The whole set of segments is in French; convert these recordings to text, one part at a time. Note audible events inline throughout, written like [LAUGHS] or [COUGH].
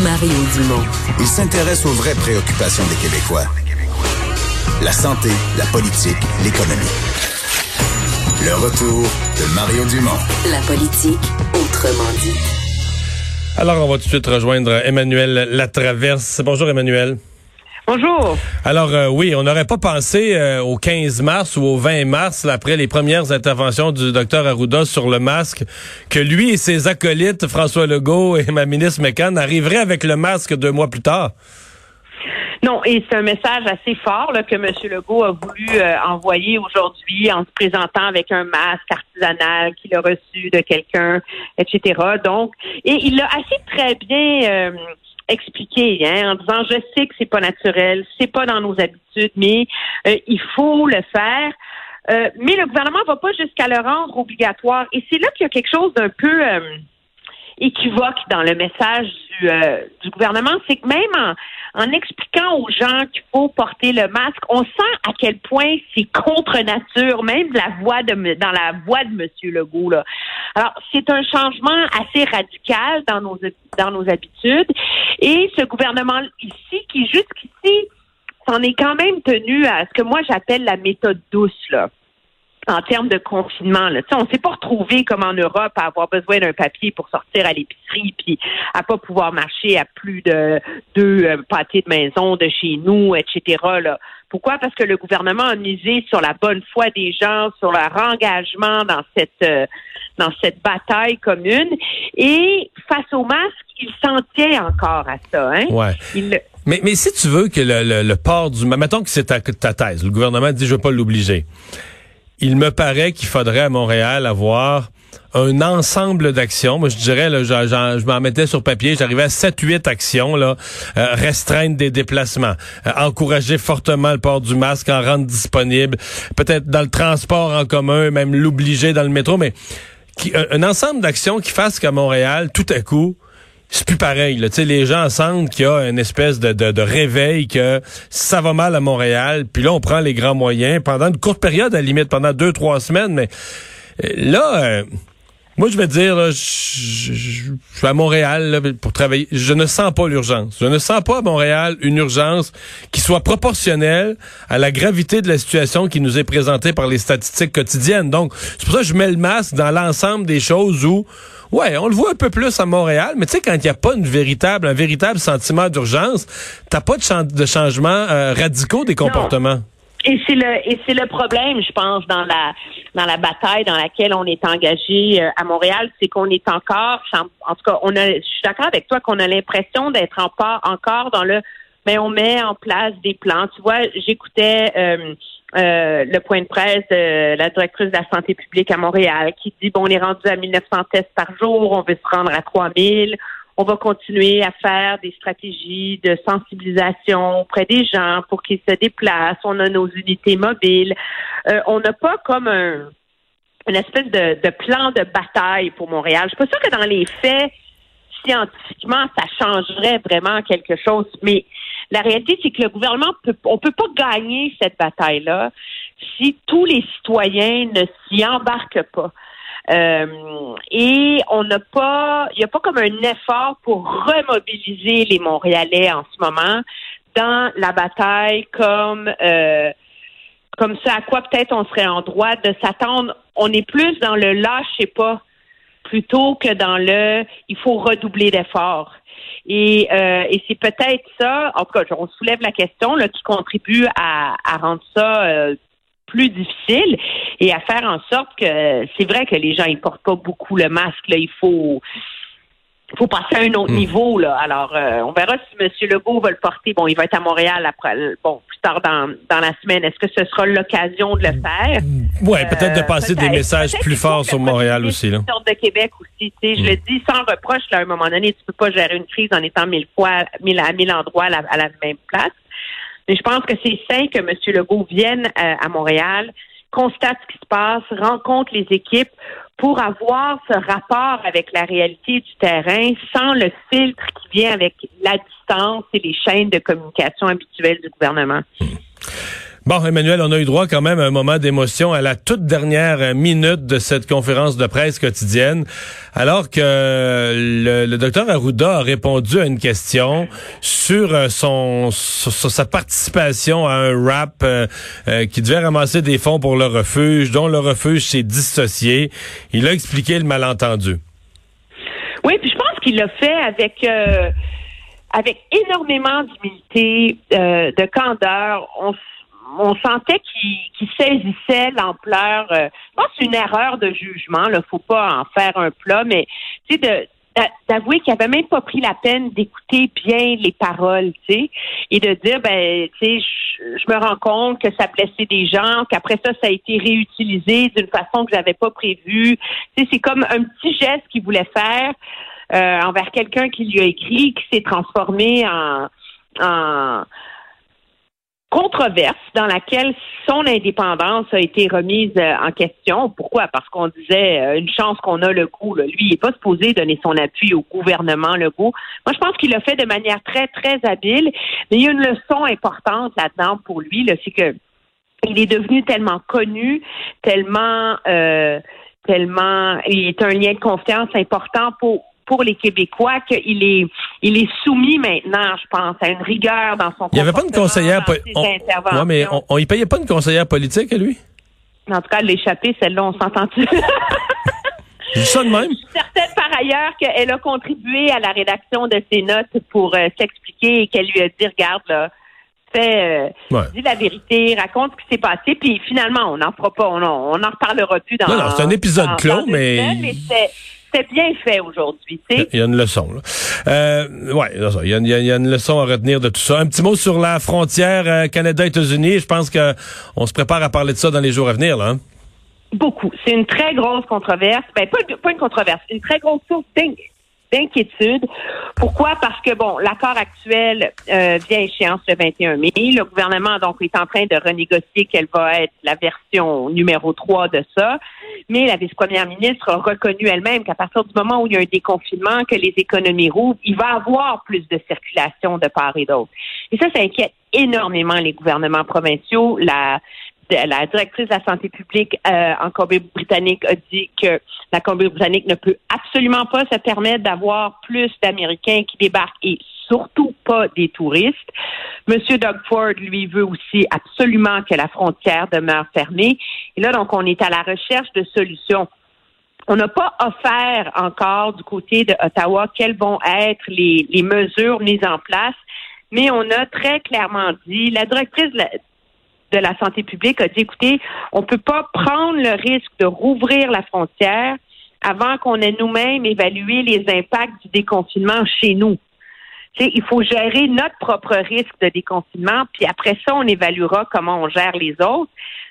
Mario Dumont. Il s'intéresse aux vraies préoccupations des Québécois. La santé, la politique, l'économie. Le retour de Mario Dumont. La politique, autrement dit. Alors, on va tout de suite rejoindre Emmanuel Latraverse. Bonjour, Emmanuel. Bonjour. Alors euh, oui, on n'aurait pas pensé euh, au 15 mars ou au 20 mars, après les premières interventions du docteur Arruda sur le masque, que lui et ses acolytes, François Legault et ma ministre McCann, arriveraient avec le masque deux mois plus tard? Non, et c'est un message assez fort là, que M. Legault a voulu euh, envoyer aujourd'hui en se présentant avec un masque artisanal qu'il a reçu de quelqu'un, etc. Donc, et il l'a assez très bien expliquer hein, en disant je sais que c'est pas naturel, c'est pas dans nos habitudes, mais euh, il faut le faire. Euh, mais le gouvernement va pas jusqu'à le rendre obligatoire. Et c'est là qu'il y a quelque chose d'un peu euh, équivoque dans le message du, du gouvernement, c'est que même en, en expliquant aux gens qu'il faut porter le masque, on sent à quel point c'est contre nature, même la voix de dans la voix de M. Legault. Là. Alors, c'est un changement assez radical dans nos dans nos habitudes. Et ce gouvernement ici, qui jusqu'ici s'en est quand même tenu à ce que moi j'appelle la méthode douce, là en termes de confinement. Là. on s'est pas retrouvé comme en Europe à avoir besoin d'un papier pour sortir à l'épicerie puis à pas pouvoir marcher à plus de deux euh, pâtés de maison de chez nous, etc. Là. Pourquoi? Parce que le gouvernement a misé sur la bonne foi des gens, sur leur engagement dans cette euh, dans cette bataille commune. Et face au masque, il s'en tient encore à ça. Hein? Ouais. mais, mais si tu veux que le, le, port du... Mettons que c'est ta, ta thèse. Le gouvernement dit, je ne veux pas l'obliger il me paraît qu'il faudrait à Montréal avoir un ensemble d'actions. Moi, je dirais, là, je m'en mettais sur papier, j'arrivais à 7-8 actions, là, euh, restreindre des déplacements, euh, encourager fortement le port du masque, en rendre disponible, peut-être dans le transport en commun, même l'obliger dans le métro, mais qui, un, ensemble d'actions qui fassent qu'à Montréal, tout à coup, c'est plus pareil. Là. sais, les gens sentent qu'il y a une espèce de, de, réveil, que ça va mal à Montréal, puis là, on prend les grands moyens pendant une courte période, à la limite, pendant deux, trois semaines, mais euh, là... Euh, moi, je vais dire, je, suis à Montréal pour travailler. Je ne sens pas l'urgence. Je ne sens pas à Montréal une urgence qui soit proportionnelle à la gravité de la situation qui nous est présentée par les statistiques quotidiennes. Donc, c'est pour ça que je mets le masque dans l'ensemble des choses où, ouais, on le voit un peu plus à Montréal, mais tu sais, quand il n'y a pas une véritable, un véritable sentiment d'urgence, t'as pas de, de changements euh, radicaux des comportements. Et c'est le et c'est le problème, je pense, dans la dans la bataille dans laquelle on est engagé euh, à Montréal, c'est qu'on est encore, en tout cas, on a, je suis d'accord avec toi qu'on a l'impression d'être encore encore dans le, mais on met en place des plans. Tu vois, j'écoutais euh, euh, le point de presse de la directrice de la santé publique à Montréal qui dit bon, on est rendu à 1900 tests par jour, on veut se rendre à 3000 on va continuer à faire des stratégies de sensibilisation auprès des gens pour qu'ils se déplacent. On a nos unités mobiles. Euh, on n'a pas comme un une espèce de, plan de bataille pour Montréal. Je suis pas sûre que dans les faits, scientifiquement, ça changerait vraiment quelque chose. Mais la réalité, c'est que le gouvernement peut, on peut pas gagner cette bataille-là si tous les citoyens ne s'y embarquent pas. Euh, et on n'a pas, il n'y a pas comme un effort pour remobiliser les Montréalais en ce moment dans la bataille comme euh, comme ça à quoi peut-être on serait en droit de s'attendre. On est plus dans le lâchez pas plutôt que dans le il faut redoubler d'efforts. Et, euh, et c'est peut-être ça, en tout cas, on soulève la question là, qui contribue à, à rendre ça euh, plus difficile et à faire en sorte que c'est vrai que les gens ils portent pas beaucoup le masque là, il faut faut passer à un autre hmm. niveau là. Alors euh, on verra si M. Legault va le porter. Bon, il va être à Montréal après bon plus tard dans, dans la semaine. Est-ce que ce sera l'occasion de le faire? Oui, peut-être de passer des messages plus forts sur Montréal aussi là. de Québec aussi. Je le hmm. dis sans reproche là, à un moment donné, tu peux pas gérer une crise en étant mille fois mille à mille endroits à la même place. Mais je pense que c'est sain que M. Legault vienne euh, à Montréal, constate ce qui se passe, rencontre les équipes pour avoir ce rapport avec la réalité du terrain sans le filtre qui vient avec la distance et les chaînes de communication habituelles du gouvernement. Bon, Emmanuel, on a eu droit quand même à un moment d'émotion à la toute dernière minute de cette conférence de presse quotidienne, alors que le, le docteur Arruda a répondu à une question sur euh, son sur, sa participation à un rap euh, euh, qui devait ramasser des fonds pour le refuge, dont le refuge s'est dissocié. Il a expliqué le malentendu. Oui, puis je pense qu'il l'a fait avec avec énormément d'humilité, de candeur. On sentait qu'il saisissait l'ampleur. Euh, je pense une erreur de jugement. Il faut pas en faire un plat, mais tu sais d'avouer qu'il avait même pas pris la peine d'écouter bien les paroles, tu sais, et de dire ben, tu sais, je, me rends compte que ça blessait des gens, qu'après ça, ça a été réutilisé d'une façon que j'avais pas prévue. Tu sais, c'est comme un petit geste qu'il voulait faire euh, envers quelqu'un qui lui a écrit, qui s'est transformé en en controverse dans laquelle son indépendance a été remise euh, en question. Pourquoi? Parce qu'on disait euh, une chance qu'on a le coup. Lui, il n'est pas supposé donner son appui au gouvernement Legault. Moi, je pense qu'il l'a fait de manière très, très habile. Mais il y a une leçon importante là-dedans pour lui, c'est que il est devenu tellement connu, tellement euh, tellement il est un lien de confiance important pour pour les Québécois qu'il est, il est soumis maintenant, je pense, à une rigueur dans son Il n'y avait pas une conseillère politique. Ouais, mais on, on y payait pas une conseillère politique à lui? En tout cas, l'échapper, celle-là, on s'entend-tu? [LAUGHS] ça de même. Je suis certaine par ailleurs qu'elle a contribué à la rédaction de ses notes pour euh, s'expliquer et qu'elle lui a dit, regarde, là, fais, euh, dis la vérité, raconte ce qui s'est passé, puis finalement, on n'en fera pas, on n'en reparlera plus dans. Non, non, c'est un épisode clos, mais c'est bien fait aujourd'hui. Il y a une leçon. Là. Euh, ouais, il y, a, y, a, une leçon à retenir de tout ça. Un petit mot sur la frontière euh, Canada-États-Unis. Je pense que on se prépare à parler de ça dans les jours à venir. Là. Hein. Beaucoup. C'est une très grosse controverse. Ben, pas, pas une controverse, une très grosse source d'inquiétude. Pourquoi? Parce que, bon, l'accord actuel euh, vient échéance le 21 mai. Le gouvernement, donc, est en train de renégocier quelle va être la version numéro 3 de ça. La vice-première ministre a reconnu elle-même qu'à partir du moment où il y a un déconfinement, que les économies rouvrent, il va y avoir plus de circulation de part et d'autre. Et ça, ça inquiète énormément les gouvernements provinciaux. La, la directrice de la santé publique euh, en Colombie-Britannique a dit que la Colombie-Britannique ne peut absolument pas se permettre d'avoir plus d'Américains qui débarquent et surtout pas des touristes. Monsieur Doug Ford, lui, veut aussi absolument que la frontière demeure fermée. Et là, donc, on est à la recherche de solutions. On n'a pas offert encore du côté de Ottawa quelles vont être les, les mesures mises en place, mais on a très clairement dit, la directrice de la santé publique a dit, écoutez, on ne peut pas prendre le risque de rouvrir la frontière avant qu'on ait nous-mêmes évalué les impacts du déconfinement chez nous. Il faut gérer notre propre risque de déconfinement, puis après ça, on évaluera comment on gère les autres.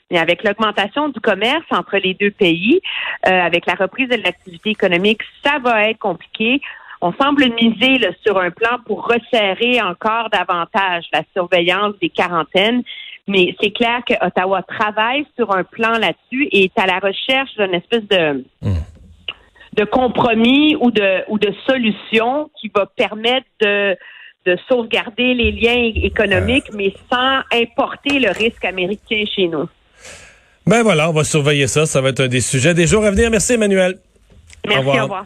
Mais avec l'augmentation du commerce entre les deux pays, euh, avec la reprise de l'activité économique, ça va être compliqué. On semble miser sur un plan pour resserrer encore davantage la surveillance des quarantaines. Mais c'est clair que Ottawa travaille sur un plan là-dessus et est à la recherche d'une espèce de hmm. De compromis ou de ou de solution qui va permettre de de sauvegarder les liens économiques, euh. mais sans importer le risque américain chez nous. Ben voilà, on va surveiller ça. Ça va être un des sujets des jours à venir. Merci, Emmanuel. Merci, au revoir.